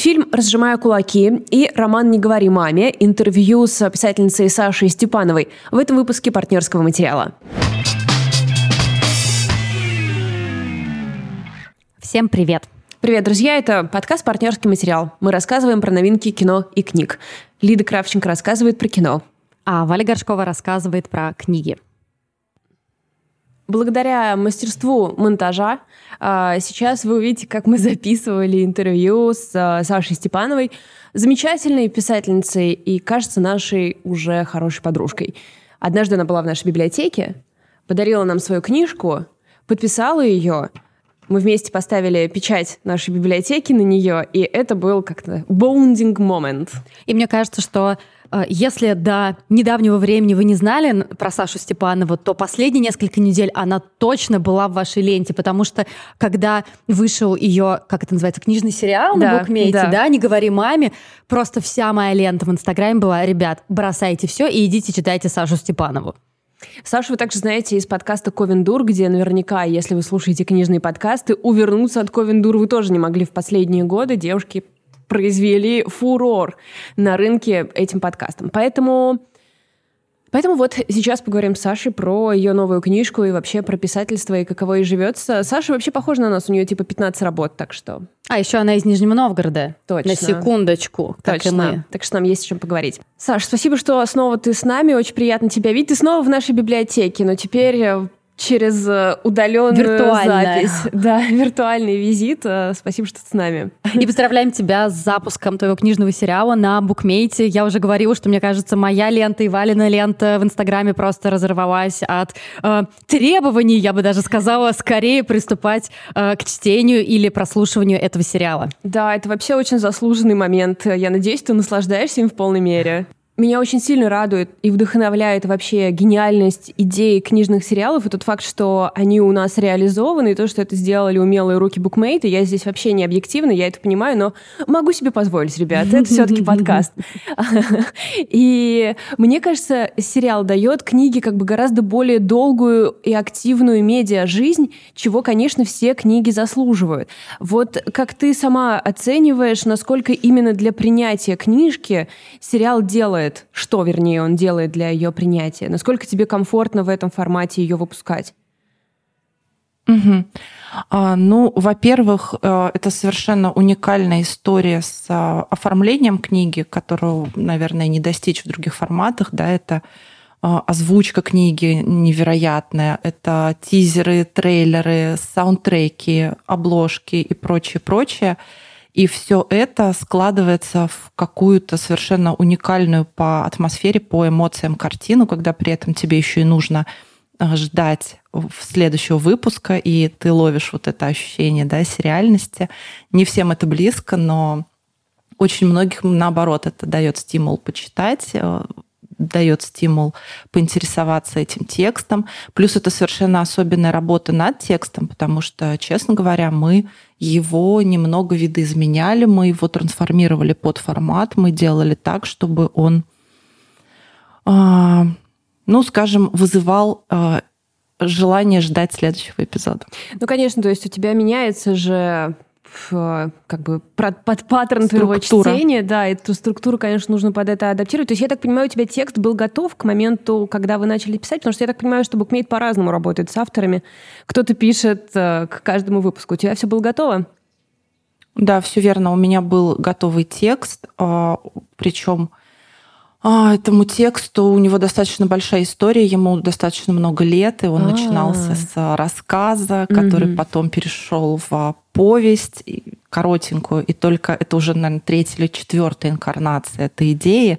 Фильм «Разжимая кулаки» и роман «Не говори маме» интервью с писательницей Сашей Степановой в этом выпуске партнерского материала. Всем привет! Привет, друзья! Это подкаст «Партнерский материал». Мы рассказываем про новинки кино и книг. Лида Кравченко рассказывает про кино. А Валя Горшкова рассказывает про книги. Благодаря мастерству монтажа а, сейчас вы увидите, как мы записывали интервью с а, Сашей Степановой, замечательной писательницей и, кажется, нашей уже хорошей подружкой. Однажды она была в нашей библиотеке, подарила нам свою книжку, подписала ее, мы вместе поставили печать нашей библиотеки на нее, и это был как-то bonding момент. И мне кажется, что если до недавнего времени вы не знали про Сашу Степанову, то последние несколько недель она точно была в вашей ленте, потому что когда вышел ее, как это называется, книжный сериал да, на букмейте, да. да, «Не говори маме», просто вся моя лента в Инстаграме была, ребят, бросайте все и идите читайте Сашу Степанову. Сашу вы также знаете из подкаста Ковендур, где наверняка, если вы слушаете книжные подкасты, увернуться от Ковендур вы тоже не могли в последние годы. Девушки произвели фурор на рынке этим подкастом. Поэтому Поэтому вот сейчас поговорим с Сашей про ее новую книжку и вообще про писательство и каково ей живется. Саша вообще похожа на нас, у нее типа 15 работ, так что... А еще она из Нижнего Новгорода. Точно. На секундочку, как Точно. и мы. Так что нам есть о чем поговорить. Саш, спасибо, что снова ты с нами, очень приятно тебя видеть. Ты снова в нашей библиотеке, но теперь э, через э, удаленную запись. Да, виртуальный визит. Э, спасибо, что ты с нами. И поздравляем тебя с запуском твоего книжного сериала на букмейте. Я уже говорила, что, мне кажется, моя лента и Валина лента в Инстаграме просто разорвалась от э, требований, я бы даже сказала, скорее приступать э, к чтению или прослушиванию этого сериала. Да, это вообще очень заслуженный момент. Я надеюсь, ты наслаждаешься им в полной мере. Меня очень сильно радует и вдохновляет вообще гениальность идеи книжных сериалов и тот факт, что они у нас реализованы, и то, что это сделали умелые руки букмейта. Я здесь вообще не объективна, я это понимаю, но могу себе позволить, ребята, это все-таки подкаст. И мне кажется, сериал дает книге как бы гораздо более долгую и активную медиа-жизнь, чего, конечно, все книги заслуживают. Вот как ты сама оцениваешь, насколько именно для принятия книжки сериал делает делает, что, вернее, он делает для ее принятия? Насколько тебе комфортно в этом формате ее выпускать? Угу. А, ну, во-первых, э, это совершенно уникальная история с а, оформлением книги, которую, наверное, не достичь в других форматах. Да, это а, озвучка книги невероятная, это тизеры, трейлеры, саундтреки, обложки и прочее, прочее. И все это складывается в какую-то совершенно уникальную по атмосфере, по эмоциям картину, когда при этом тебе еще и нужно э, ждать следующего выпуска, и ты ловишь вот это ощущение да, сериальности. Не всем это близко, но очень многим, наоборот, это дает стимул почитать, э, дает стимул поинтересоваться этим текстом. Плюс это совершенно особенная работа над текстом, потому что, честно говоря, мы его немного видоизменяли, мы его трансформировали под формат, мы делали так, чтобы он, а, ну, скажем, вызывал а, желание ждать следующего эпизода. Ну, конечно, то есть у тебя меняется же как бы под паттерн твоего чтения, да, эту структуру, конечно, нужно под это адаптировать. То есть я так понимаю, у тебя текст был готов к моменту, когда вы начали писать, потому что я так понимаю, что букмейт по-разному работает с авторами. Кто-то пишет э, к каждому выпуску. У тебя все было готово? Да, все верно. У меня был готовый текст, а, причем а, этому тексту у него достаточно большая история, ему достаточно много лет, и он А-а-а. начинался с рассказа, который угу. потом перешел в повесть коротенькую, и только это уже, наверное, третья или четвертая инкарнация этой идеи.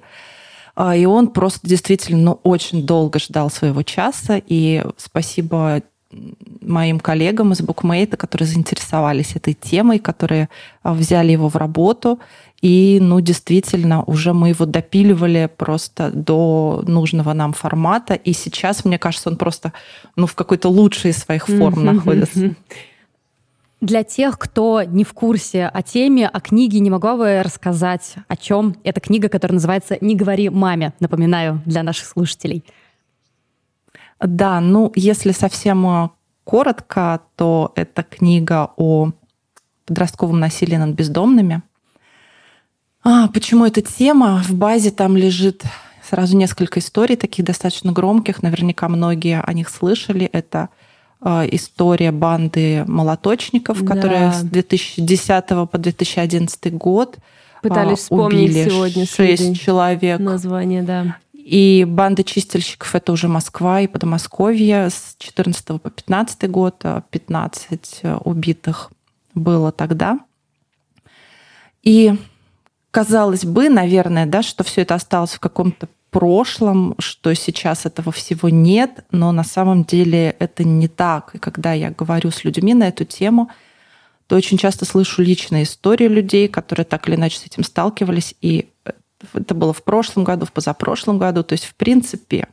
А, и он просто действительно ну, очень долго ждал своего часа, и спасибо моим коллегам из Букмейта, которые заинтересовались этой темой, которые а, взяли его в работу. И, ну, действительно, уже мы его допиливали просто до нужного нам формата. И сейчас, мне кажется, он просто, ну, в какой-то лучшей своих форм находится. Для тех, кто не в курсе о теме, о книге, не могла бы рассказать, о чем эта книга, которая называется «Не говори маме», напоминаю, для наших слушателей. Да, ну, если совсем э, коротко, то это книга о подростковом насилии над бездомными. А, почему эта тема? В базе там лежит сразу несколько историй, таких достаточно громких. Наверняка многие о них слышали. Это э, история банды молоточников, да. которая с 2010 по 2011 год Пытались а, вспомнить убили сегодня шесть человек. Название, да. И банда чистильщиков это уже Москва и Подмосковье с 14 по 15 год, 15 а убитых было тогда. И казалось бы, наверное, да, что все это осталось в каком-то прошлом, что сейчас этого всего нет, но на самом деле это не так. И когда я говорю с людьми на эту тему, то очень часто слышу личные истории людей, которые так или иначе с этим сталкивались. И это было в прошлом году, в позапрошлом году. То есть, в принципе,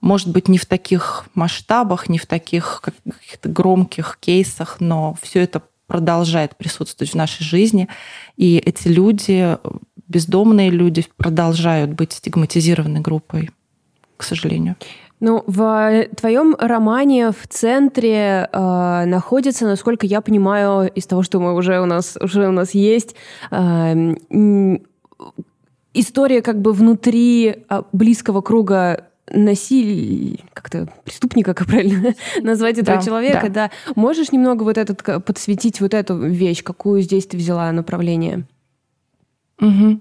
может быть, не в таких масштабах, не в таких каких-то громких кейсах, но все это продолжает присутствовать в нашей жизни. И эти люди, бездомные люди, продолжают быть стигматизированной группой, к сожалению. Ну, в твоем романе в центре э, находится, насколько я понимаю, из того, что мы уже у нас уже у нас есть, э, история как бы внутри а, близкого круга насилия, как-то преступника, как правильно назвать этого да, человека, да. да. Можешь немного вот этот подсветить вот эту вещь, какую здесь ты взяла направление? Угу.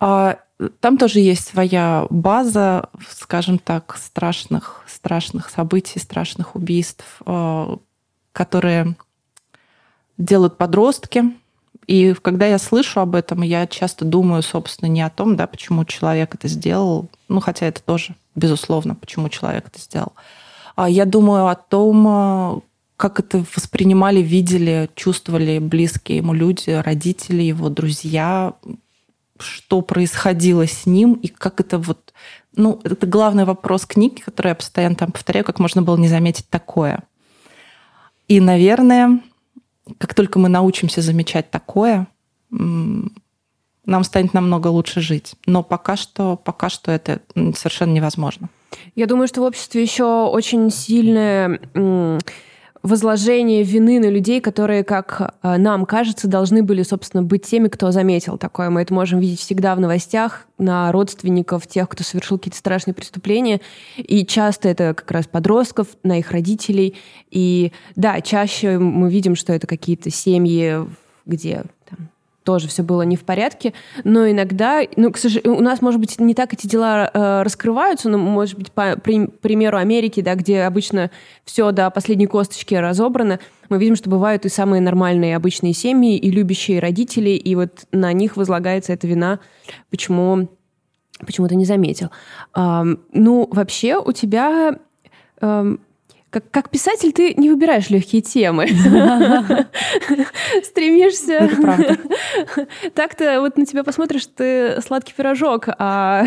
А там тоже есть своя база, скажем так, страшных, страшных событий, страшных убийств, э, которые делают подростки. И когда я слышу об этом, я часто думаю, собственно, не о том, да, почему человек это сделал, ну, хотя это тоже, безусловно, почему человек это сделал. А я думаю о том, э, как это воспринимали, видели, чувствовали близкие ему люди, родители, его друзья, что происходило с ним и как это вот... Ну, это главный вопрос книги, который я постоянно там повторяю, как можно было не заметить такое. И, наверное, как только мы научимся замечать такое, нам станет намного лучше жить. Но пока что, пока что это совершенно невозможно. Я думаю, что в обществе еще очень сильное возложение вины на людей, которые, как э, нам кажется, должны были, собственно, быть теми, кто заметил такое. Мы это можем видеть всегда в новостях на родственников тех, кто совершил какие-то страшные преступления. И часто это как раз подростков, на их родителей. И да, чаще мы видим, что это какие-то семьи, где тоже все было не в порядке, но иногда, ну, к сожалению, у нас, может быть, не так эти дела э, раскрываются, но, может быть, по при, примеру Америки, да, где обычно все до последней косточки разобрано, мы видим, что бывают и самые нормальные обычные семьи, и любящие родители, и вот на них возлагается эта вина, почему почему то не заметил. Um, ну, вообще у тебя um, как, как писатель ты не выбираешь легкие темы. Стремишься... Так-то вот на тебя посмотришь, ты сладкий пирожок, а,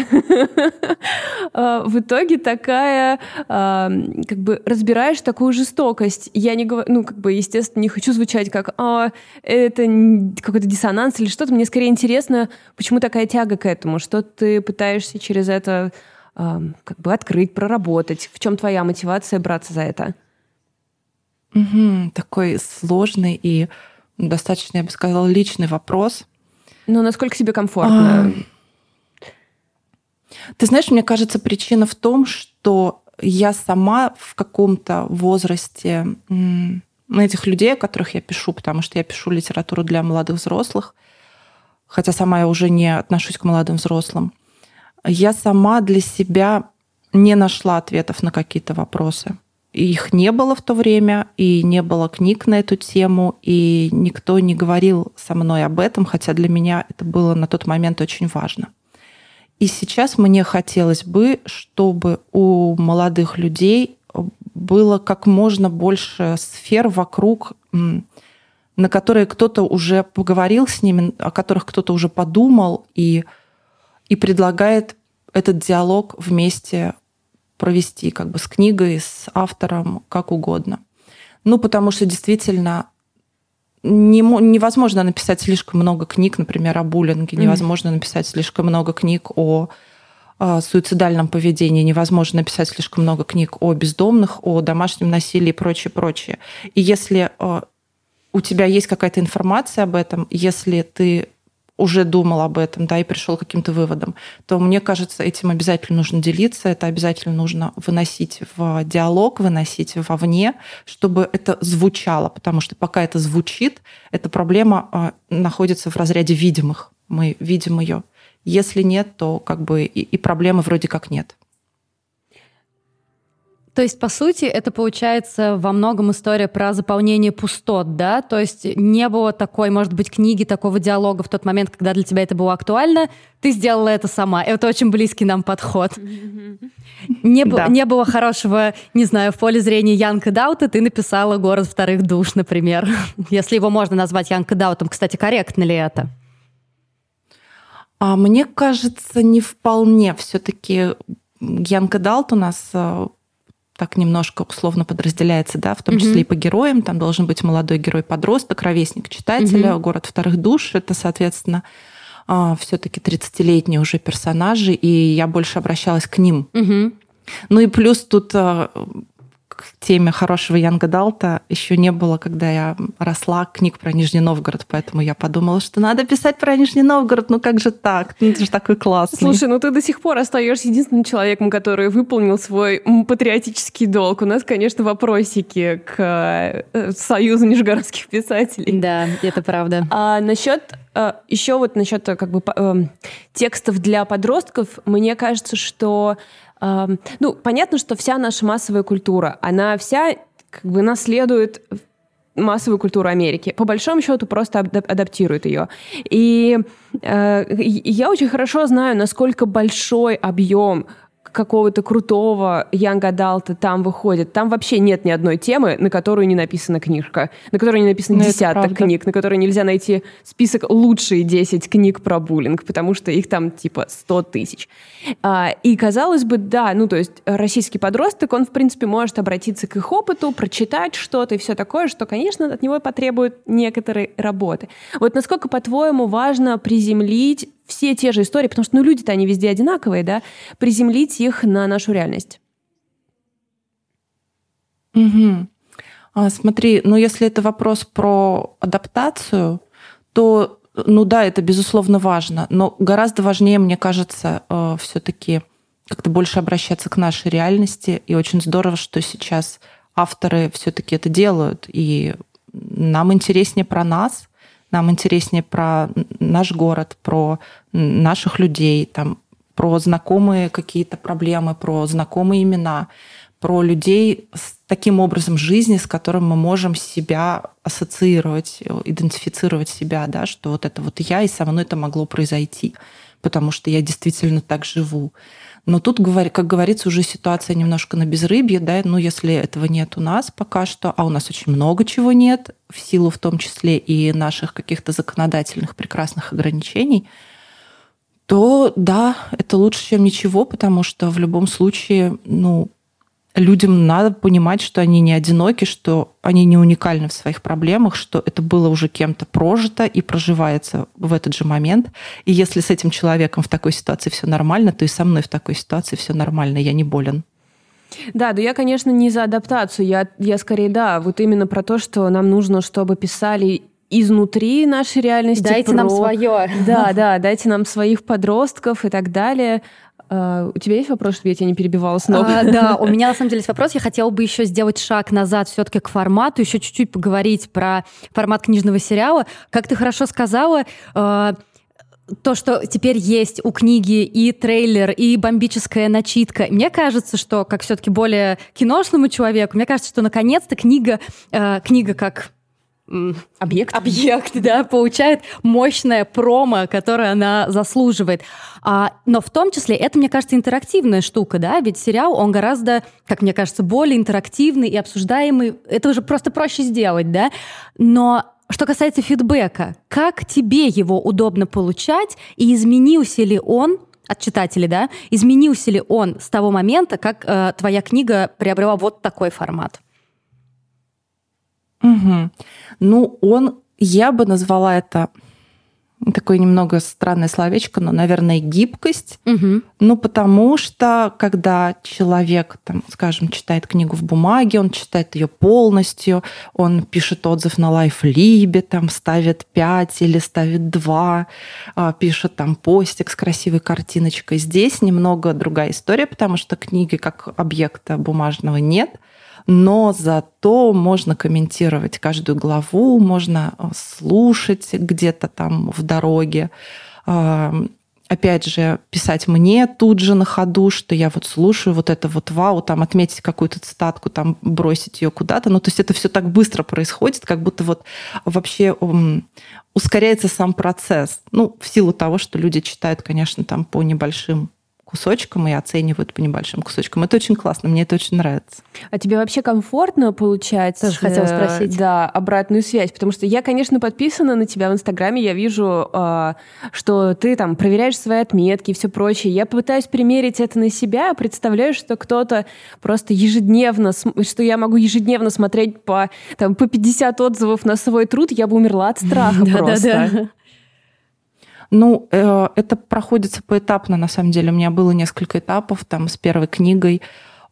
а в итоге такая, а, как бы разбираешь такую жестокость. Я не говорю, ну, как бы, естественно, не хочу звучать как, а, это какой-то диссонанс или что-то. Мне скорее интересно, почему такая тяга к этому, что ты пытаешься через это как бы открыть, проработать? В чем твоя мотивация браться за это? Угу, такой сложный и достаточно, я бы сказала, личный вопрос. Ну, насколько себе комфортно? А... Ты знаешь, мне кажется, причина в том, что я сама в каком-то возрасте этих людей, о которых я пишу, потому что я пишу литературу для молодых взрослых, хотя сама я уже не отношусь к молодым взрослым, я сама для себя не нашла ответов на какие-то вопросы. Их не было в то время, и не было книг на эту тему, и никто не говорил со мной об этом, хотя для меня это было на тот момент очень важно. И сейчас мне хотелось бы, чтобы у молодых людей было как можно больше сфер вокруг, на которые кто-то уже поговорил с ними, о которых кто-то уже подумал, и и предлагает этот диалог вместе провести как бы с книгой, с автором, как угодно. Ну, потому что действительно не, невозможно написать слишком много книг, например, о буллинге, невозможно написать слишком много книг о, о суицидальном поведении, невозможно написать слишком много книг о бездомных, о домашнем насилии и прочее, прочее. И если э, у тебя есть какая-то информация об этом, если ты уже думал об этом, да, и пришел к каким-то выводам, то мне кажется, этим обязательно нужно делиться, это обязательно нужно выносить в диалог, выносить вовне, чтобы это звучало, потому что пока это звучит, эта проблема а, находится в разряде видимых. Мы видим ее. Если нет, то как бы и, и проблемы вроде как нет. То есть, по сути, это получается во многом история про заполнение пустот, да? То есть не было такой, может быть, книги, такого диалога в тот момент, когда для тебя это было актуально. Ты сделала это сама. Это очень близкий нам подход. Не, да. не было хорошего, не знаю, в поле зрения Янка Даута, ты написала «Город вторых душ», например. Если его можно назвать Янка Даутом. Кстати, корректно ли это? А мне кажется, не вполне. Все-таки Янка Далт у нас э, так немножко условно подразделяется, да, в том числе mm-hmm. и по героям. Там должен быть молодой герой-подросток, ровесник читателя, mm-hmm. город вторых душ. Это, соответственно, а, все-таки 30-летние уже персонажи, и я больше обращалась к ним. Mm-hmm. Ну и плюс тут а, теме хорошего Янга Далта еще не было, когда я росла, книг про Нижний Новгород, поэтому я подумала, что надо писать про Нижний Новгород, ну как же так? Ну, это же такой классный. Слушай, ну ты до сих пор остаешься единственным человеком, который выполнил свой патриотический долг. У нас, конечно, вопросики к э, Союзу нижегородских писателей. Да, это правда. А насчет э, еще вот насчет как бы э, текстов для подростков, мне кажется, что ну, понятно, что вся наша массовая культура, она вся как бы наследует массовую культуру Америки. По большому счету просто адаптирует ее. И э, я очень хорошо знаю, насколько большой объем какого-то крутого Янга Адалта там выходит. Там вообще нет ни одной темы, на которую не написана книжка, на которой не написано ну, десяток книг, на которой нельзя найти список лучшие 10 книг про буллинг, потому что их там типа 100 тысяч. А, и казалось бы, да, ну то есть российский подросток, он в принципе может обратиться к их опыту, прочитать что-то и все такое, что, конечно, от него потребует некоторой работы. Вот насколько, по-твоему, важно приземлить все те же истории, потому что ну, люди-то они везде одинаковые, да, приземлить их на нашу реальность. Угу. А, смотри, ну если это вопрос про адаптацию, то, ну да, это безусловно важно, но гораздо важнее, мне кажется, э, все-таки как-то больше обращаться к нашей реальности. И очень здорово, что сейчас авторы все-таки это делают. И нам интереснее про нас, нам интереснее про наш город, про наших людей, там, про знакомые какие-то проблемы, про знакомые имена, про людей с таким образом жизни, с которым мы можем себя ассоциировать, идентифицировать себя, да, что вот это вот я, и со мной это могло произойти, потому что я действительно так живу. Но тут, как говорится, уже ситуация немножко на безрыбье, да, ну, если этого нет у нас пока что, а у нас очень много чего нет, в силу в том числе и наших каких-то законодательных прекрасных ограничений, то да, это лучше, чем ничего, потому что в любом случае, ну, людям надо понимать, что они не одиноки, что они не уникальны в своих проблемах, что это было уже кем-то прожито и проживается в этот же момент. И если с этим человеком в такой ситуации все нормально, то и со мной в такой ситуации все нормально, я не болен. Да, да я, конечно, не за адаптацию. Я, я скорее, да, вот именно про то, что нам нужно, чтобы писали изнутри нашей реальности. Дайте про... нам свое. Да, да, дайте нам своих подростков и так далее. Uh, у тебя есть вопрос, чтобы я тебя не перебивала снова? Uh, да, у меня на самом деле есть вопрос. Я хотела бы еще сделать шаг назад все-таки к формату, еще чуть-чуть поговорить про формат книжного сериала. Как ты хорошо сказала, uh, то, что теперь есть у книги и трейлер, и бомбическая начитка. Мне кажется, что, как все-таки более киношному человеку, мне кажется, что наконец-то книга, э, книга как объект. Объект, да, получает мощное промо, которое она заслуживает. А, но в том числе это, мне кажется, интерактивная штука, да, ведь сериал, он гораздо, как мне кажется, более интерактивный и обсуждаемый. Это уже просто проще сделать, да. Но что касается фидбэка, как тебе его удобно получать и изменился ли он от читателей, да, изменился ли он с того момента, как э, твоя книга приобрела вот такой формат? Угу. Ну, он, я бы назвала это такое немного странное словечко, но, наверное, гибкость. Угу. Ну, потому что, когда человек, там, скажем, читает книгу в бумаге, он читает ее полностью, он пишет отзыв на лайфлибе, там, ставит 5 или ставит 2, а, пишет там постик с красивой картиночкой. Здесь немного другая история, потому что книги как объекта бумажного нет – но зато можно комментировать каждую главу, можно э, слушать где-то там в дороге. Опять же, писать мне тут же на ходу, что я вот слушаю вот это вот вау, там отметить какую-то цитатку, там бросить ее куда-то. Ну, то есть это все так быстро происходит, как будто вот вообще ускоряется сам процесс. Ну, в силу того, что люди читают, конечно, там по небольшим кусочкам и оценивают по небольшим кусочкам. Это очень классно, мне это очень нравится. А тебе вообще комфортно получать Тоже хотела э, спросить. Да, обратную связь? Потому что я, конечно, подписана на тебя в Инстаграме, я вижу, э, что ты там проверяешь свои отметки и все прочее. Я пытаюсь примерить это на себя, представляю, что кто-то просто ежедневно, что я могу ежедневно смотреть по, там, по 50 отзывов на свой труд, я бы умерла от страха просто. Ну, э, это проходится поэтапно, на самом деле. У меня было несколько этапов там с первой книгой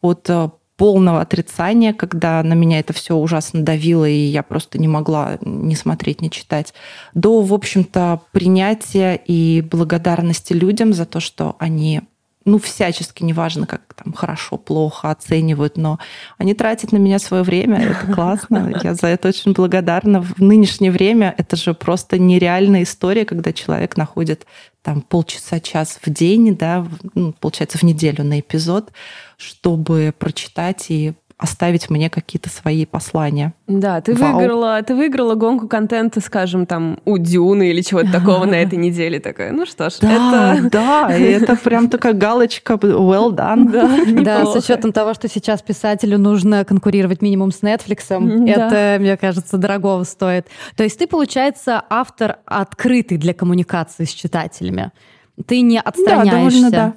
от э, полного отрицания, когда на меня это все ужасно давило, и я просто не могла не смотреть, не читать, до, в общем-то, принятия и благодарности людям за то, что они ну, всячески, неважно, как там хорошо, плохо оценивают, но они тратят на меня свое время, это классно, я за это очень благодарна. В нынешнее время это же просто нереальная история, когда человек находит там полчаса-час в день, да, ну, получается, в неделю на эпизод, чтобы прочитать и оставить мне какие-то свои послания. Да, ты Вау. выиграла, ты выиграла гонку контента, скажем, там у Дюны или чего-то такого на этой неделе. Такая, ну что ж, да, это... Да, и это прям такая галочка well done. Да, да, с учетом того, что сейчас писателю нужно конкурировать минимум с Netflix, это, мне кажется, дорогого стоит. То есть ты, получается, автор открытый для коммуникации с читателями. Ты не отстраняешься. Да, довольно, да.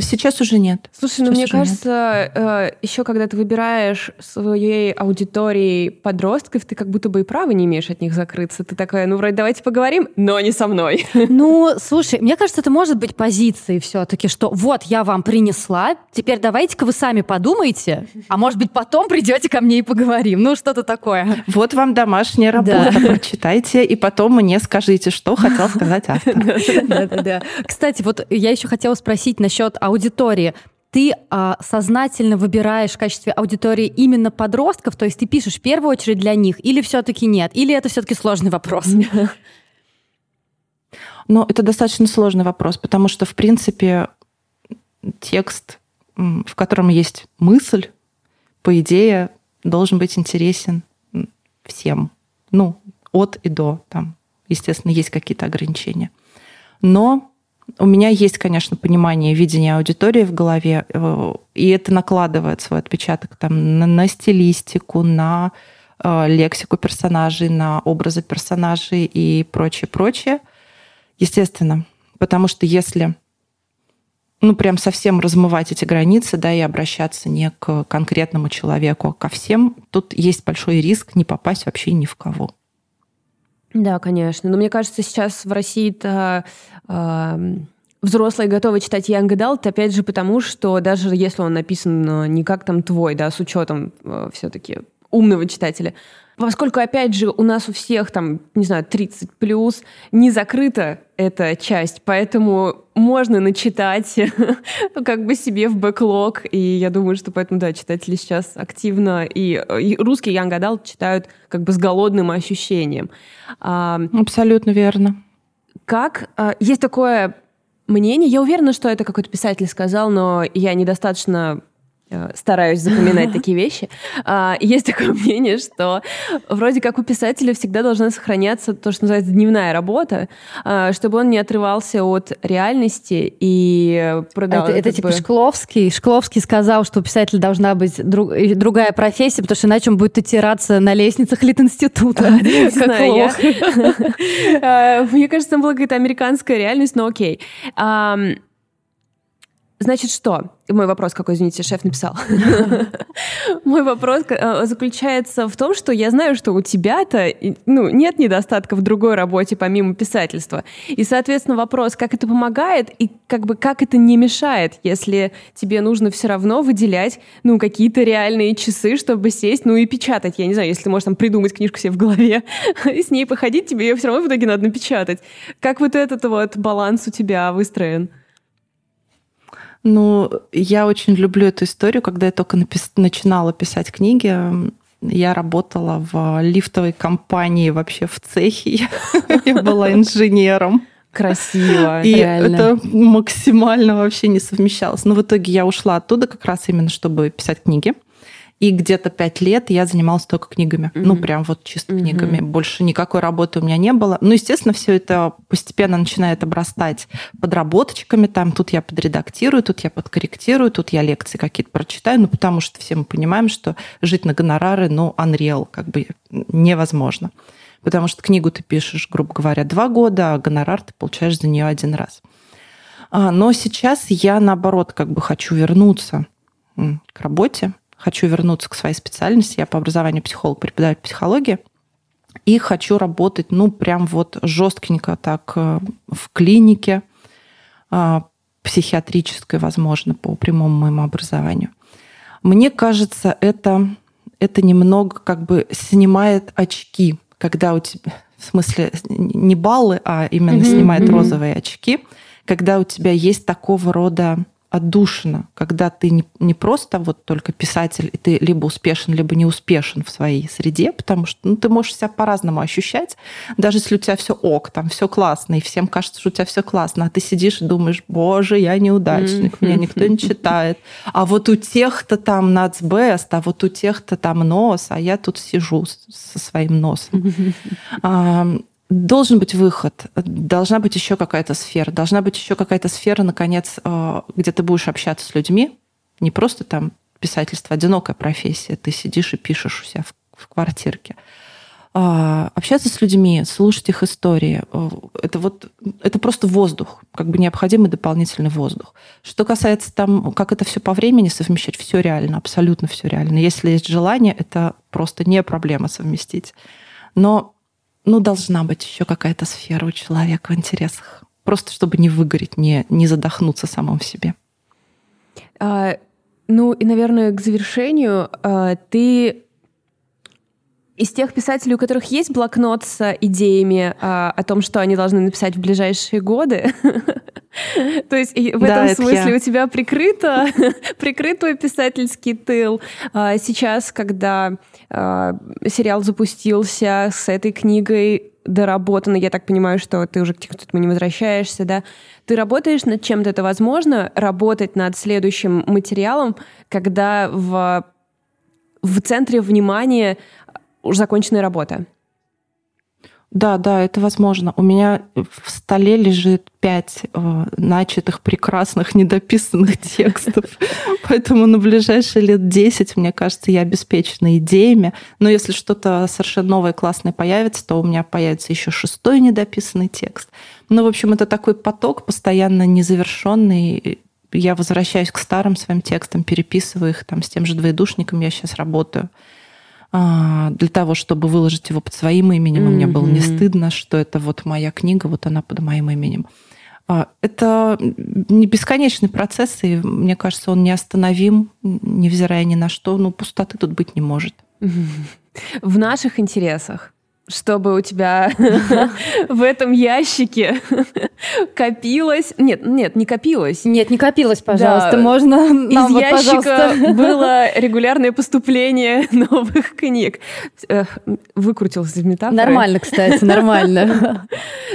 Сейчас уже нет. Слушай, ну мне кажется, э, еще когда ты выбираешь своей аудиторией подростков, ты как будто бы и права не имеешь от них закрыться. Ты такая, ну вроде давайте поговорим, но не со мной. Ну, слушай, мне кажется, это может быть позицией все-таки, что вот я вам принесла, теперь давайте-ка вы сами подумайте, а может быть потом придете ко мне и поговорим. Ну, что-то такое. Вот вам домашняя работа, да. прочитайте, и потом мне скажите, что хотел сказать автор. Да-да-да. Кстати, вот я еще хотела спросить насчет аудитории, ты а, сознательно выбираешь в качестве аудитории именно подростков, то есть ты пишешь в первую очередь для них, или все-таки нет, или это все-таки сложный вопрос? Ну, это достаточно сложный вопрос, потому что, в принципе, текст, в котором есть мысль, по идее, должен быть интересен всем. Ну, от и до. Там, естественно, есть какие-то ограничения. Но у меня есть, конечно, понимание видения аудитории в голове, э, и это накладывает свой отпечаток там, на, на стилистику, на э, лексику персонажей, на образы персонажей и прочее, прочее. Естественно, потому что если ну, прям совсем размывать эти границы, да, и обращаться не к конкретному человеку, а ко всем, тут есть большой риск не попасть вообще ни в кого. Да, конечно. Но мне кажется, сейчас в России-то э, взрослые готовы читать Young Adult, опять же, потому что даже если он написан э, не как там твой, да, с учетом э, все-таки умного читателя, Поскольку, опять же, у нас у всех там, не знаю, 30 плюс, не закрыта эта часть, поэтому можно начитать как бы себе в бэклог, и я думаю, что поэтому, да, читатели сейчас активно, и, и русский Young Adult читают как бы с голодным ощущением. Абсолютно верно. Как? А, есть такое мнение, я уверена, что это какой-то писатель сказал, но я недостаточно стараюсь запоминать такие вещи. А, есть такое мнение, что вроде как у писателя всегда должна сохраняться то, что называется дневная работа, а, чтобы он не отрывался от реальности и продавал. Это, это типа бы... Шкловский. Шкловский сказал, что у писателя должна быть друг, другая профессия, потому что иначе он будет отираться на лестницах Литинститута. А, мне кажется, там была какая-то американская реальность, но окей. Значит, что? Мой вопрос какой, извините, шеф написал. Мой вопрос э, заключается в том, что я знаю, что у тебя-то ну, нет недостатка в другой работе помимо писательства. И, соответственно, вопрос, как это помогает и как бы как это не мешает, если тебе нужно все равно выделять ну, какие-то реальные часы, чтобы сесть, ну и печатать. Я не знаю, если ты можешь там придумать книжку себе в голове и с ней походить, тебе ее все равно в итоге надо напечатать. Как вот этот вот баланс у тебя выстроен? Ну, я очень люблю эту историю. Когда я только напис... начинала писать книги, я работала в лифтовой компании вообще в цехе. Я была инженером. Красиво, И реально. это максимально вообще не совмещалось. Но в итоге я ушла оттуда как раз именно, чтобы писать книги. И где-то пять лет я занималась только книгами. Mm-hmm. Ну, прям вот чисто mm-hmm. книгами. Больше никакой работы у меня не было. Ну, естественно, все это постепенно начинает обрастать подработочками. Там тут я подредактирую, тут я подкорректирую, тут я лекции какие-то прочитаю. Ну, потому что все мы понимаем, что жить на гонорары, ну, unreal, как бы невозможно. Потому что книгу ты пишешь, грубо говоря, два года, а гонорар ты получаешь за нее один раз. А, но сейчас я, наоборот, как бы хочу вернуться к работе, хочу вернуться к своей специальности. Я по образованию психолог, преподаю психологии. И хочу работать, ну, прям вот жесткенько так э, в клинике, а, психиатрической, возможно, по прямому моему образованию. Мне кажется, это, это немного как бы снимает очки, когда у тебя, в смысле, не баллы, а именно mm-hmm, снимает mm-hmm. розовые очки, когда у тебя есть такого рода отдушина, когда ты не, не просто вот только писатель, и ты либо успешен, либо не успешен в своей среде, потому что ну, ты можешь себя по-разному ощущать, даже если у тебя все ок, там все классно, и всем кажется, что у тебя все классно, а ты сидишь и думаешь, боже, я неудачник, меня никто не читает, а вот у тех-то там нацбест, а вот у тех-то там нос, а я тут сижу со своим носом. Должен быть выход, должна быть еще какая-то сфера, должна быть еще какая-то сфера, наконец, э, где ты будешь общаться с людьми, не просто там писательство, одинокая профессия, ты сидишь и пишешь у себя в, в квартирке. А, общаться с людьми, слушать их истории, э, это вот это просто воздух, как бы необходимый дополнительный воздух. Что касается там, как это все по времени совмещать, все реально, абсолютно все реально. Если есть желание, это просто не проблема совместить. Но ну, должна быть еще какая-то сфера у человека в интересах. Просто чтобы не выгореть, не, не задохнуться самым в себе. А, ну и, наверное, к завершению а, ты из тех писателей, у которых есть блокнот с идеями а, о том, что они должны написать в ближайшие годы, то есть в этом смысле у тебя прикрыто, прикрыт твой писательский тыл. А, сейчас, когда а, сериал запустился с этой книгой, доработано, я так понимаю, что ты уже к тексту не возвращаешься, да? Ты работаешь над чем-то, это возможно, работать над следующим материалом, когда в, в центре внимания уже законченная работа. Да, да, это возможно. У меня в столе лежит пять э, начатых прекрасных недописанных текстов. Поэтому на ближайшие лет 10, мне кажется, я обеспечена идеями. Но если что-то совершенно новое, классное появится, то у меня появится еще шестой недописанный текст. Ну, в общем, это такой поток постоянно незавершенный. Я возвращаюсь к старым своим текстам, переписываю их там с тем же двоедушником я сейчас работаю. А, для того, чтобы выложить его под своим именем. Mm-hmm. И мне было не стыдно, что это вот моя книга, вот она под моим именем. А, это не бесконечный процесс, и мне кажется, он неостановим, невзирая ни на что. Ну, пустоты тут быть не может. В наших интересах чтобы у тебя в этом ящике копилось... Нет, нет, не копилось. Нет, не копилось, пожалуйста. Да. Можно нам, Из вот, ящика пожалуйста. было регулярное поступление новых книг. Выкрутилась из метафоры. Нормально, кстати, нормально.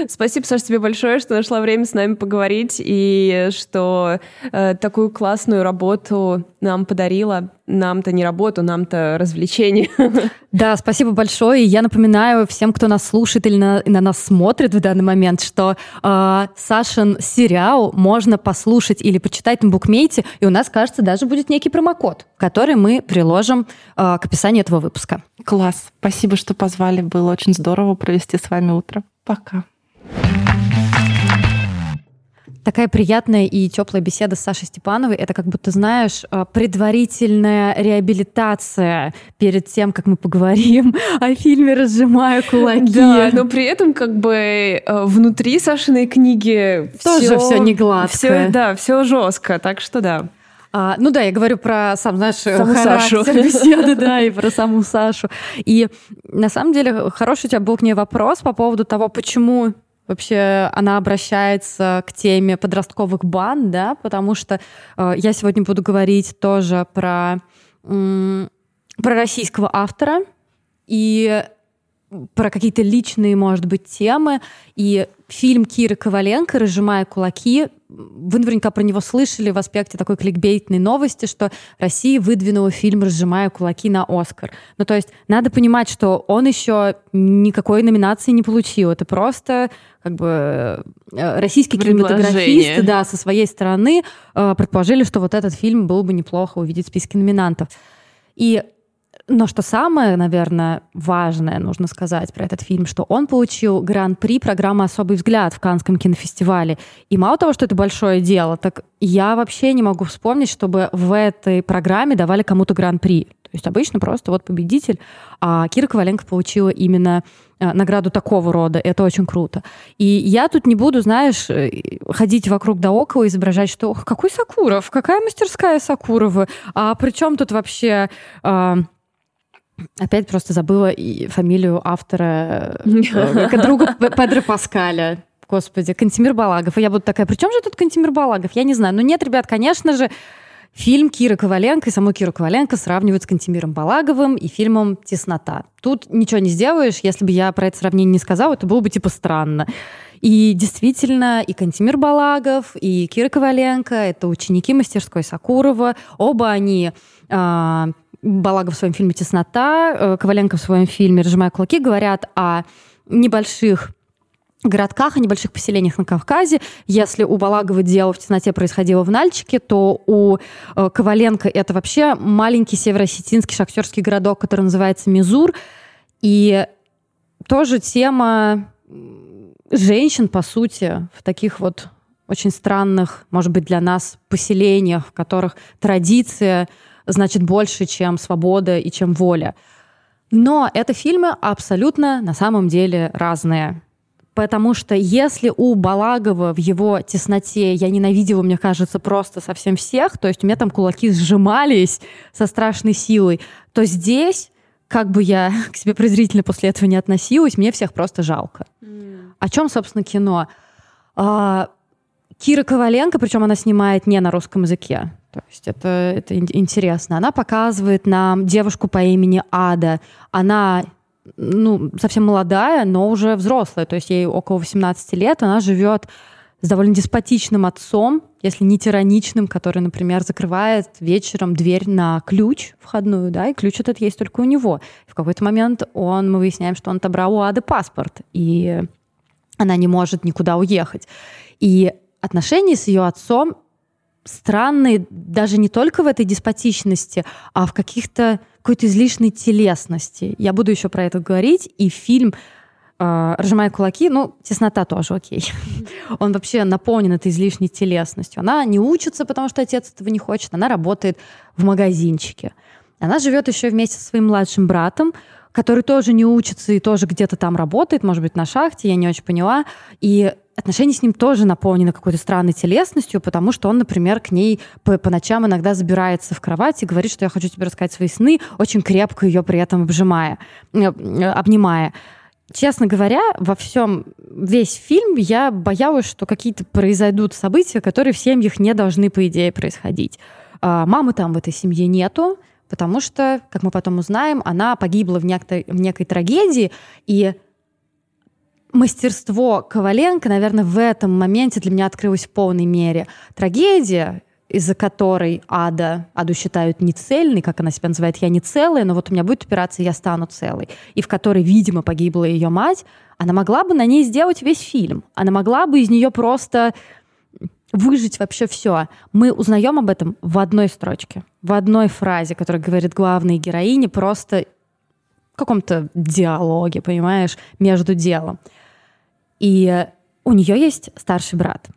Спасибо, Саша, тебе большое, что нашла время с нами поговорить и что э, такую классную работу нам подарила. Нам-то не работу, нам-то развлечение. Да, спасибо большое. Я напоминаю всем, кто нас слушает или на, на нас смотрит в данный момент, что э, Сашин сериал можно послушать или почитать на букмейте, и у нас, кажется, даже будет некий промокод, который мы приложим э, к описанию этого выпуска. Класс. Спасибо, что позвали. Было очень здорово провести с вами утро. Пока. Такая приятная и теплая беседа с Сашей Степановой. Это как будто, знаешь, э, предварительная реабилитация перед тем, как мы поговорим о фильме «Разжимая кулаки». Да, но при этом как бы э, внутри Сашиной книги тоже все не гладко. Все, да, все жестко, так что да. А, ну да, я говорю про сам, знаешь, саму характер Сашу. беседы, да, и про саму Сашу. И на самом деле хороший у тебя был к ней вопрос по поводу того, почему вообще она обращается к теме подростковых банд, да, потому что э, я сегодня буду говорить тоже про, э, про российского автора и про какие-то личные, может быть, темы. И фильм Киры Коваленко «Разжимая кулаки», вы наверняка про него слышали в аспекте такой кликбейтной новости, что Россия выдвинула фильм «Разжимая кулаки» на «Оскар». Ну, то есть надо понимать, что он еще никакой номинации не получил. Это просто как бы э, российские кинематографисты, да, со своей стороны э, предположили, что вот этот фильм было бы неплохо увидеть в списке номинантов. И но что самое, наверное, важное нужно сказать про этот фильм, что он получил гран-при программы «Особый взгляд» в Канском кинофестивале. И мало того, что это большое дело, так я вообще не могу вспомнить, чтобы в этой программе давали кому-то гран-при. То есть обычно просто вот победитель, а Кира Коваленко получила именно э, награду такого рода. Это очень круто. И я тут не буду, знаешь, э, ходить вокруг да около, изображать, что Ох, какой Сакуров, какая мастерская Сакурова, а при чем тут вообще... Э, Опять просто забыла и фамилию автора, э, друга Педро Паскаля. Господи, Кантимир Балагов. И я буду такая, при чем же тут Кантимир Балагов? Я не знаю. Но нет, ребят, конечно же, фильм Кира Коваленко и саму Киру Коваленко сравнивают с Кантимиром Балаговым и фильмом «Теснота». Тут ничего не сделаешь. Если бы я про это сравнение не сказала, это было бы типа странно. И действительно, и Кантимир Балагов, и Кира Коваленко — это ученики мастерской Сакурова. Оба они а, Балагов в своем фильме «Теснота», э, Коваленко в своем фильме «Разжимая кулаки» говорят о небольших городках, о небольших поселениях на Кавказе. Если у Балагова дело в тесноте происходило в Нальчике, то у э, Коваленко это вообще маленький северо-осетинский шахтерский городок, который называется Мизур. И тоже тема женщин, по сути, в таких вот очень странных, может быть, для нас поселениях, в которых традиция значит больше, чем свобода и чем воля. Но это фильмы абсолютно на самом деле разные. Потому что если у Балагова в его тесноте я ненавидела, мне кажется, просто совсем всех, то есть у меня там кулаки сжимались со страшной силой, то здесь, как бы я к себе презрительно после этого не относилась, мне всех просто жалко. Mm. О чем, собственно, кино? А, Кира Коваленко, причем она снимает не на русском языке. То есть это, это интересно. Она показывает нам девушку по имени Ада. Она ну, совсем молодая, но уже взрослая. То есть ей около 18 лет. Она живет с довольно деспотичным отцом, если не тираничным, который, например, закрывает вечером дверь на ключ входную, да, и ключ этот есть только у него. В какой-то момент он, мы выясняем, что он отобрал у Ады паспорт, и она не может никуда уехать. И отношения с ее отцом странные даже не только в этой деспотичности, а в каких-то какой-то излишней телесности. Я буду еще про это говорить, и фильм э, «Разжимая кулаки», ну, теснота тоже окей. Он вообще наполнен этой излишней телесностью. Она не учится, потому что отец этого не хочет, она работает в магазинчике. Она живет еще вместе со своим младшим братом, который тоже не учится и тоже где-то там работает, может быть, на шахте, я не очень поняла. И отношения с ним тоже наполнены какой-то странной телесностью, потому что он, например, к ней по, по ночам иногда забирается в кровать и говорит, что я хочу тебе рассказать свои сны, очень крепко ее при этом обжимая, э, обнимая. Честно говоря, во всем весь фильм я боялась, что какие-то произойдут события, которые в семьях не должны, по идее, происходить. А, мамы там в этой семье нету, потому что, как мы потом узнаем, она погибла в некой, в некой трагедии, и мастерство Коваленко, наверное, в этом моменте для меня открылось в полной мере. Трагедия, из-за которой Ада, Аду считают не цельной, как она себя называет, я не целая, но вот у меня будет операция, я стану целой, и в которой, видимо, погибла ее мать, она могла бы на ней сделать весь фильм. Она могла бы из нее просто выжить вообще все. Мы узнаем об этом в одной строчке, в одной фразе, которая говорит главной героине просто в каком-то диалоге, понимаешь, между делом. И у нее есть старший брат.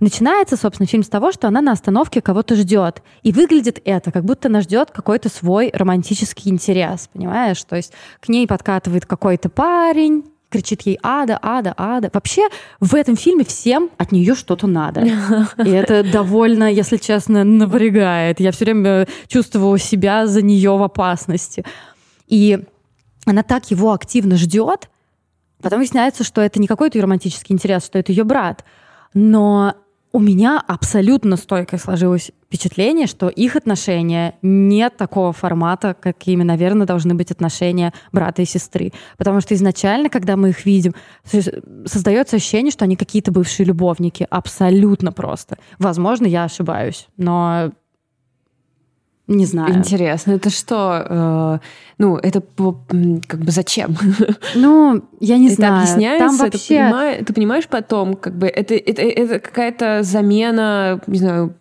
начинается, собственно, фильм с того, что она на остановке кого-то ждет. И выглядит это, как будто она ждет какой-то свой романтический интерес, понимаешь? То есть к ней подкатывает какой-то парень, кричит ей «Ада, Ада, Ада». Вообще в этом фильме всем от нее что-то надо. И это довольно, если честно, напрягает. Я все время чувствовала себя за нее в опасности. И она так его активно ждет, потом выясняется, что это не какой-то романтический интерес, что это ее брат. Но у меня абсолютно стойкое сложилось впечатление, что их отношения нет такого формата, какими, наверное, должны быть отношения брата и сестры. Потому что изначально, когда мы их видим, создается ощущение, что они какие-то бывшие любовники. Абсолютно просто. Возможно, я ошибаюсь, но не знаю. Интересно, это что? Э, ну, это как бы зачем? Ну, я не это знаю. Объясняется, Там вообще... ты, понимаешь, ты понимаешь потом, как бы это, это, это какая-то замена, не знаю,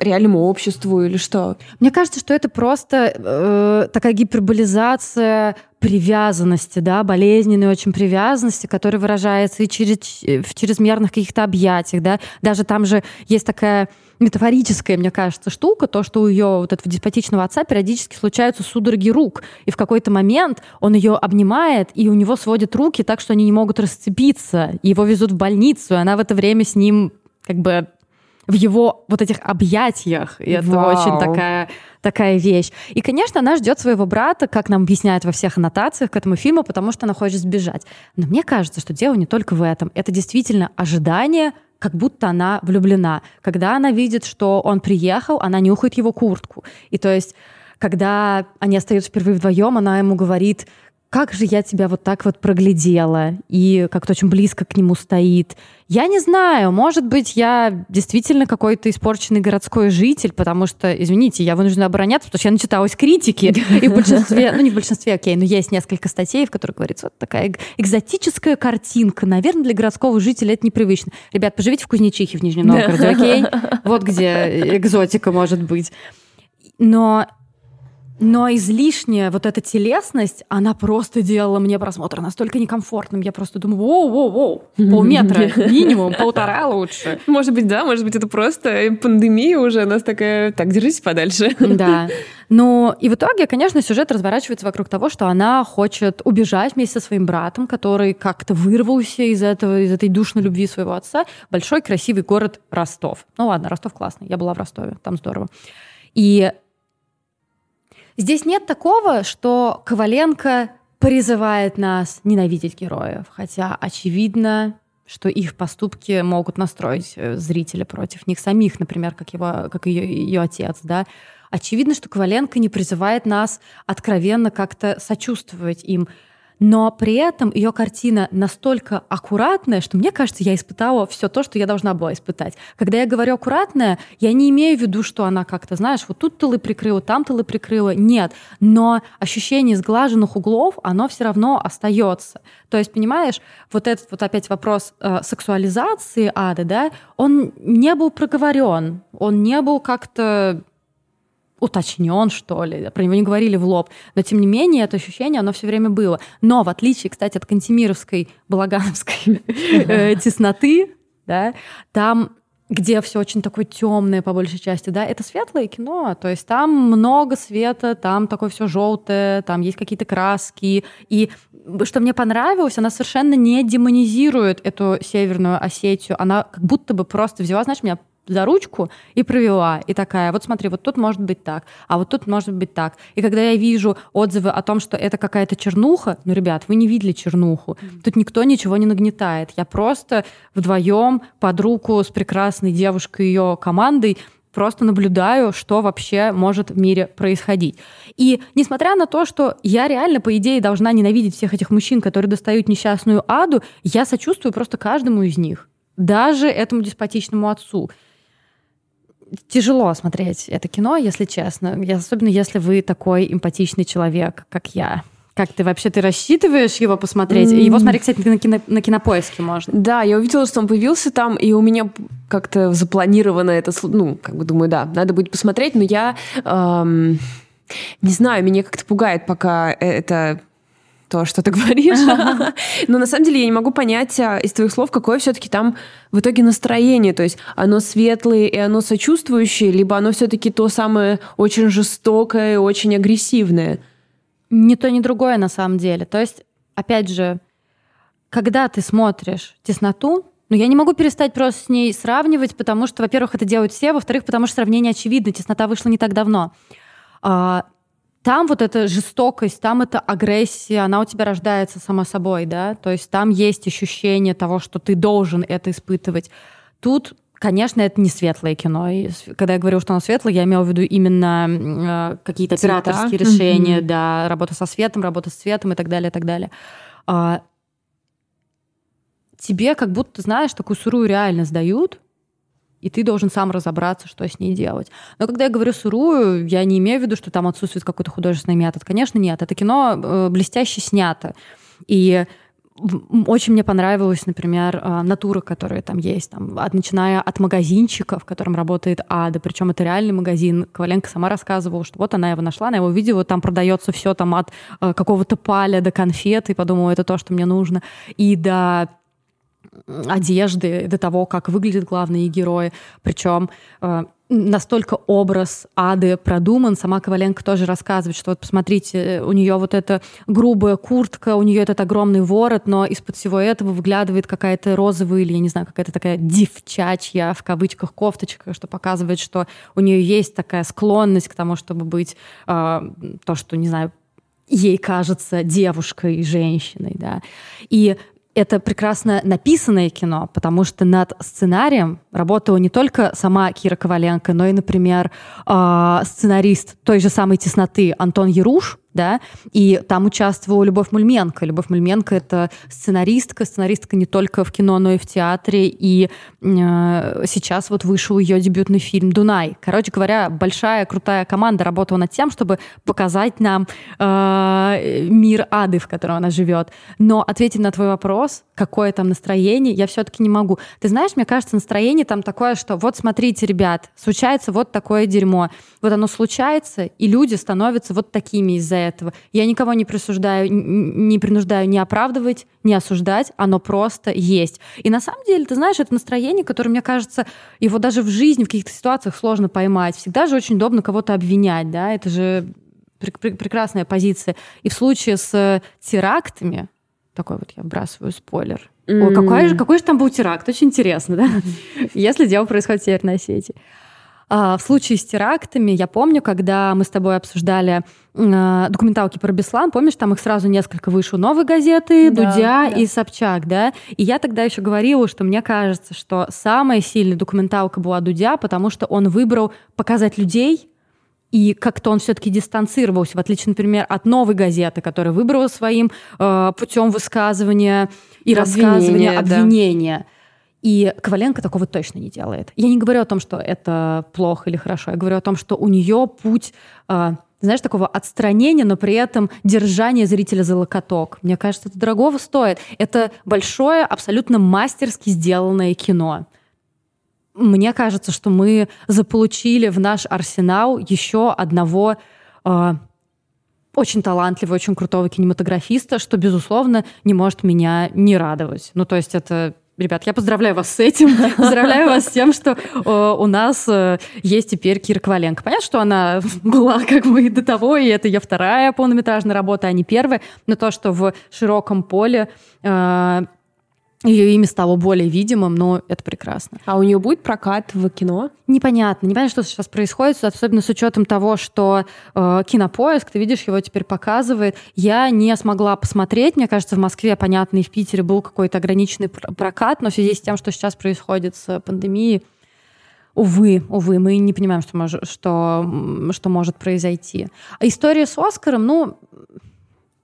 реальному обществу или что? Мне кажется, что это просто э, такая гиперболизация привязанности, да, болезненной очень привязанности, которая выражается и через, в чрезмерных каких-то объятиях, да. Даже там же есть такая метафорическая, мне кажется, штука, то, что у ее вот этого деспотичного отца периодически случаются судороги рук, и в какой-то момент он ее обнимает, и у него сводят руки так, что они не могут расцепиться, его везут в больницу, и она в это время с ним как бы в его вот этих объятиях. И это Вау. очень такая, такая вещь. И, конечно, она ждет своего брата, как нам объясняют во всех аннотациях к этому фильму, потому что она хочет сбежать. Но мне кажется, что дело не только в этом. Это действительно ожидание как будто она влюблена. Когда она видит, что он приехал, она нюхает его куртку. И то есть, когда они остаются впервые вдвоем, она ему говорит, как же я тебя вот так вот проглядела и как-то очень близко к нему стоит. Я не знаю, может быть, я действительно какой-то испорченный городской житель, потому что, извините, я вынуждена обороняться, потому что я начиталась критики, и в большинстве, ну не в большинстве, окей, но есть несколько статей, в которых говорится, вот такая экзотическая картинка, наверное, для городского жителя это непривычно. Ребят, поживите в Кузнечихе в Нижнем Новгороде, окей? Вот где экзотика может быть. Но но излишняя вот эта телесность, она просто делала мне просмотр настолько некомфортным. Я просто думаю, воу-воу-воу, полметра минимум, полтора лучше. Может быть, да, может быть, это просто пандемия уже, нас такая, так, держитесь подальше. Да. Ну, и в итоге, конечно, сюжет разворачивается вокруг того, что она хочет убежать вместе со своим братом, который как-то вырвался из этого, из этой душной любви своего отца. Большой красивый город Ростов. Ну ладно, Ростов классный, я была в Ростове, там здорово. И Здесь нет такого, что Коваленко призывает нас ненавидеть героев, хотя очевидно, что их поступки могут настроить э, зрителя против них самих, например, как, его, как ее, ее отец, да. Очевидно, что Коваленко не призывает нас откровенно как-то сочувствовать им, но при этом ее картина настолько аккуратная, что мне кажется, я испытала все то, что я должна была испытать. Когда я говорю аккуратная, я не имею в виду, что она как-то, знаешь, вот тут тылы прикрыла, там тылы прикрыла. Нет. Но ощущение сглаженных углов, оно все равно остается. То есть, понимаешь, вот этот вот опять вопрос э, сексуализации ада, да, он не был проговорен, он не был как-то уточнен, что ли. Про него не говорили в лоб. Но, тем не менее, это ощущение, оно все время было. Но, в отличие, кстати, от Кантемировской, Балагановской э, тесноты, да, там где все очень такое темное по большей части, да, это светлое кино, то есть там много света, там такое все желтое, там есть какие-то краски, и что мне понравилось, она совершенно не демонизирует эту Северную Осетию, она как будто бы просто взяла, знаешь, меня за ручку и провела. И такая, вот смотри, вот тут может быть так, а вот тут может быть так. И когда я вижу отзывы о том, что это какая-то чернуха, ну, ребят, вы не видели чернуху. Тут никто ничего не нагнетает. Я просто вдвоем под руку с прекрасной девушкой ее командой просто наблюдаю, что вообще может в мире происходить. И несмотря на то, что я реально, по идее, должна ненавидеть всех этих мужчин, которые достают несчастную аду, я сочувствую просто каждому из них. Даже этому деспотичному отцу тяжело смотреть это кино, если честно. Особенно если вы такой эмпатичный человек, как я. Как ты вообще, ты рассчитываешь его посмотреть? Mm. Его смотреть, кстати, на, кино, на кинопоиске можно. Да, я увидела, что он появился там, и у меня как-то запланировано это, ну, как бы думаю, да, надо будет посмотреть, но я эм, не знаю, меня как-то пугает пока это то, что ты говоришь. Но на самом деле я не могу понять а, из твоих слов, какое все-таки там в итоге настроение. То есть оно светлое и оно сочувствующее, либо оно все-таки то самое очень жестокое, очень агрессивное. Ни то, ни другое на самом деле. То есть, опять же, когда ты смотришь тесноту, ну, я не могу перестать просто с ней сравнивать, потому что, во-первых, это делают все, во-вторых, потому что сравнение очевидно, теснота вышла не так давно. Там вот эта жестокость, там эта агрессия, она у тебя рождается само собой, да, то есть там есть ощущение того, что ты должен это испытывать. Тут Конечно, это не светлое кино. И когда я говорю, что оно светлое, я имела в виду именно э, какие-то операторские Цвета. решения, mm-hmm. да, работа со светом, работа с цветом и так далее, и так далее. А, тебе как будто, знаешь, такую сырую реальность дают, и ты должен сам разобраться, что с ней делать. Но когда я говорю сырую, я не имею в виду, что там отсутствует какой-то художественный метод. Конечно, нет. Это кино э, блестяще снято. И очень мне понравилась, например, э, натура, которая там есть, там, от, начиная от магазинчика, в котором работает Ада, причем это реальный магазин. Коваленко сама рассказывала, что вот она его нашла, она его видела, там продается все там от э, какого-то паля до конфет, и подумала, это то, что мне нужно. И до одежды, до того, как выглядят главные герои. Причем э, настолько образ Ады продуман. Сама Коваленко тоже рассказывает, что вот посмотрите, у нее вот эта грубая куртка, у нее этот огромный ворот, но из-под всего этого выглядывает какая-то розовая или, я не знаю, какая-то такая девчачья, в кавычках, кофточка, что показывает, что у нее есть такая склонность к тому, чтобы быть э, то, что, не знаю, ей кажется девушкой и женщиной, да. И это прекрасно написанное кино, потому что над сценарием работала не только сама Кира Коваленко, но и, например, а, сценарист той же самой «Тесноты» Антон Яруш, да, и там участвовала Любовь Мульменко. Любовь Мульменко — это сценаристка, сценаристка не только в кино, но и в театре, и э, сейчас вот вышел ее дебютный фильм «Дунай». Короче говоря, большая, крутая команда работала над тем, чтобы показать нам э, мир ады, в котором она живет. Но ответить на твой вопрос, какое там настроение, я все-таки не могу. Ты знаешь, мне кажется, настроение там такое, что вот смотрите, ребят, случается вот такое дерьмо. Вот оно случается, и люди становятся вот такими из-за этого. Я никого не присуждаю, не принуждаю не оправдывать, не осуждать, оно просто есть. И на самом деле, ты знаешь, это настроение, которое, мне кажется, его даже в жизни, в каких-то ситуациях сложно поймать. Всегда же очень удобно кого-то обвинять, да, это же прекрасная позиция. И в случае с терактами, такой вот я вбрасываю спойлер. Mm. Ой, какой же, какой же там был теракт? Очень интересно, да? Если дело происходит в Северной Осетии. А, в случае с терактами, я помню, когда мы с тобой обсуждали э, документалки про Беслан, помнишь, там их сразу несколько вышло, новые газеты, да, Дудя да. и Собчак, да? И я тогда еще говорила, что мне кажется, что самая сильная документалка была Дудя, потому что он выбрал показать людей, и как-то он все-таки дистанцировался, в отличие, например, от новой газеты, которая выбрала своим э, путем высказывания и обвинения, рассказывания обвинения. Да. И Коваленко такого точно не делает. Я не говорю о том, что это плохо или хорошо. Я говорю о том, что у нее путь, э, знаешь, такого отстранения, но при этом держания зрителя за локоток. Мне кажется, это дорогого стоит. Это большое, абсолютно мастерски сделанное кино. Мне кажется, что мы заполучили в наш арсенал еще одного э, очень талантливого, очень крутого кинематографиста, что, безусловно, не может меня не радовать. Ну, то есть это Ребят, я поздравляю вас с этим. Поздравляю вас с тем, что э, у нас э, есть теперь Кира Коваленко. Понятно, что она была как бы и до того, и это ее вторая полнометражная работа, а не первая. Но то, что в широком поле э, ее имя стало более видимым, но это прекрасно. А у нее будет прокат в кино? Непонятно. Непонятно, что сейчас происходит, особенно с учетом того, что э, кинопоиск, ты видишь, его теперь показывает. Я не смогла посмотреть. Мне кажется, в Москве, понятно, и в Питере был какой-то ограниченный прокат, но в связи с тем, что сейчас происходит с пандемией, Увы, увы, мы не понимаем, что, мож, что, что может произойти. А история с Оскаром, ну,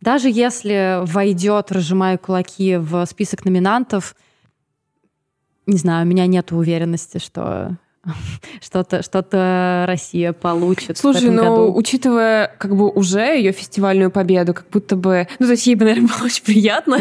даже если войдет, разжимая кулаки, в список номинантов, не знаю, у меня нет уверенности, что что-то что Россия получит. Слушай, ну, году. учитывая как бы уже ее фестивальную победу, как будто бы... Ну, то есть ей бы, наверное, было очень приятно.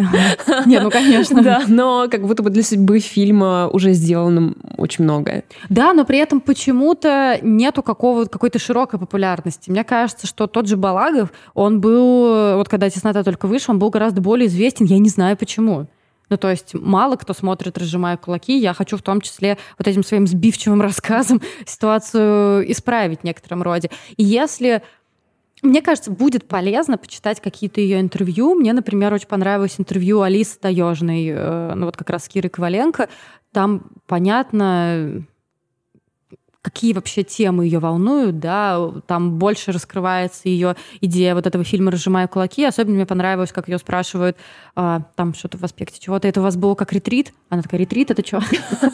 Нет, ну, конечно. Да, но как будто бы для судьбы фильма уже сделано очень многое. Да, но при этом почему-то нету какого, какой-то широкой популярности. Мне кажется, что тот же Балагов, он был, вот когда «Теснота» только вышел, он был гораздо более известен, я не знаю почему. Ну, то есть мало кто смотрит, разжимая кулаки. Я хочу в том числе вот этим своим сбивчивым рассказом ситуацию исправить в некотором роде. И если мне кажется, будет полезно почитать какие-то ее интервью. Мне, например, очень понравилось интервью Алисы Таежной, э, ну вот как раз с Кирой Коваленко. Там понятно, какие вообще темы ее волнуют, да, там больше раскрывается ее идея вот этого фильма «Разжимая кулаки». Особенно мне понравилось, как ее спрашивают, а, там что-то в аспекте чего-то, это у вас было как ретрит? Она такая, ретрит, это что?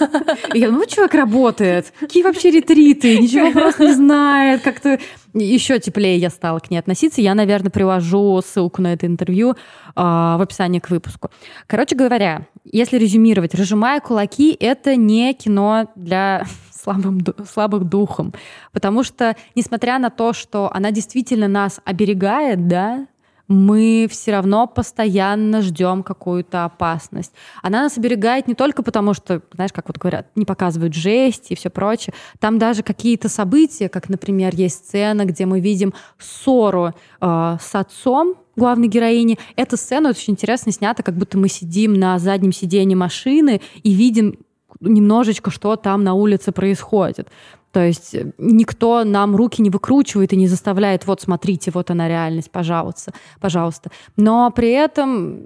я вот человек работает, какие вообще ретриты, ничего просто не знает, как-то еще теплее я стала к ней относиться. Я, наверное, привожу ссылку на это интервью а, в описании к выпуску. Короче говоря, если резюмировать, «Разжимая кулаки» — это не кино для слабым, слабых духом. Потому что, несмотря на то, что она действительно нас оберегает, да, мы все равно постоянно ждем какую-то опасность. Она нас оберегает не только потому, что, знаешь, как вот говорят, не показывают жесть и все прочее. Там даже какие-то события, как, например, есть сцена, где мы видим ссору э, с отцом главной героини. Эта сцена очень интересно снята, как будто мы сидим на заднем сиденье машины и видим немножечко, что там на улице происходит. То есть э, никто нам руки не выкручивает и не заставляет, вот смотрите, вот она реальность, пожалуйста, пожалуйста. Но при этом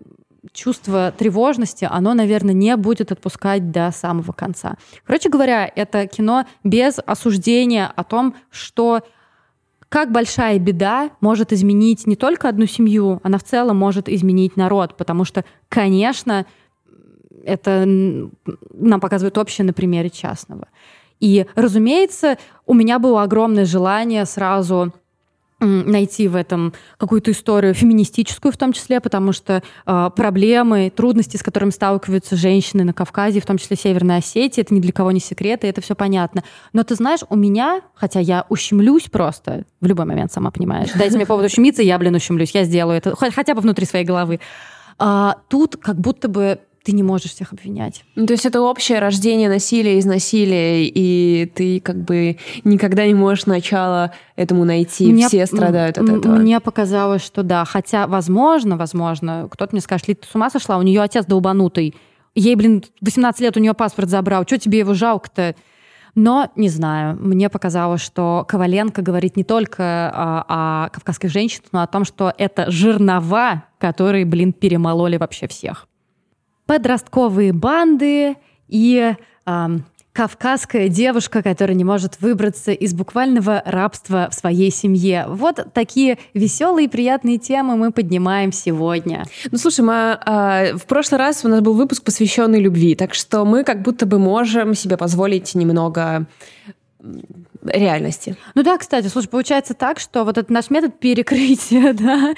чувство тревожности, оно, наверное, не будет отпускать до самого конца. Короче говоря, это кино без осуждения о том, что как большая беда может изменить не только одну семью, она в целом может изменить народ, потому что, конечно, это нам показывает общее на примере частного. И, разумеется, у меня было огромное желание сразу найти в этом какую-то историю феминистическую в том числе, потому что э, проблемы, трудности, с которыми сталкиваются женщины на Кавказе, в том числе Северной Осетии, это ни для кого не секрет, и это все понятно. Но ты знаешь, у меня, хотя я ущемлюсь просто, в любой момент, сама понимаешь, дайте мне повод ущемиться, я, блин, ущемлюсь, я сделаю это, хотя бы внутри своей головы. А, тут как будто бы ты не можешь всех обвинять. Ну, то есть это общее рождение насилия из насилия, и ты как бы никогда не можешь начало этому найти. Мне, Все страдают от этого. Мне показалось, что да. Хотя, возможно, возможно, кто-то мне скажет, Лид, ты с ума сошла? У нее отец долбанутый. Ей, блин, 18 лет у нее паспорт забрал. Что тебе его жалко-то? Но, не знаю, мне показалось, что Коваленко говорит не только о, о кавказских женщинах, но о том, что это жернова, которые, блин, перемололи вообще всех подростковые банды и э, кавказская девушка, которая не может выбраться из буквального рабства в своей семье. Вот такие веселые и приятные темы мы поднимаем сегодня. Ну, слушай, мы э, в прошлый раз у нас был выпуск, посвященный любви, так что мы как будто бы можем себе позволить немного реальности. Ну да, кстати, слушай, получается так, что вот этот наш метод перекрытия, да,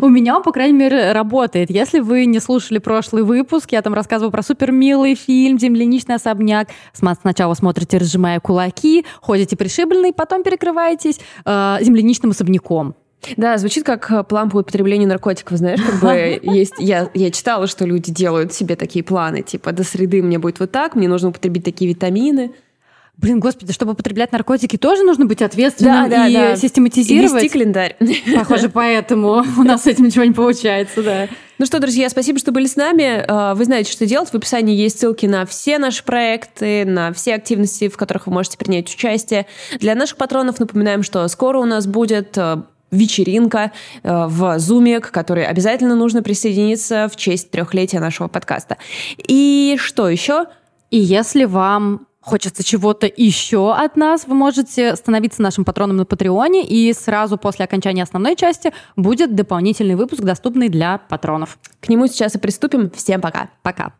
у меня, по крайней мере, работает. Если вы не слушали прошлый выпуск, я там рассказывала про супер милый фильм «Земляничный особняк». Сначала смотрите, разжимая кулаки, ходите пришибленный, потом перекрываетесь э, земляничным особняком. Да, звучит как э, план по употреблению наркотиков, знаешь, как бы есть... Я, я читала, что люди делают себе такие планы, типа, до среды мне будет вот так, мне нужно употребить такие витамины. Блин, господи, чтобы употреблять наркотики, тоже нужно быть ответственным да, да, и да. систематизировать. И вести календарь. Похоже, поэтому у нас с этим ничего не получается, да. Ну что, друзья, спасибо, что были с нами. А, вы знаете, что делать. В описании есть ссылки на все наши проекты, на все активности, в которых вы можете принять участие. Для наших патронов напоминаем, что скоро у нас будет а, вечеринка а, в Зуме, к которой обязательно нужно присоединиться в честь трехлетия нашего подкаста. И что еще? И если вам хочется чего-то еще от нас, вы можете становиться нашим патроном на Патреоне, и сразу после окончания основной части будет дополнительный выпуск, доступный для патронов. К нему сейчас и приступим. Всем пока. Пока.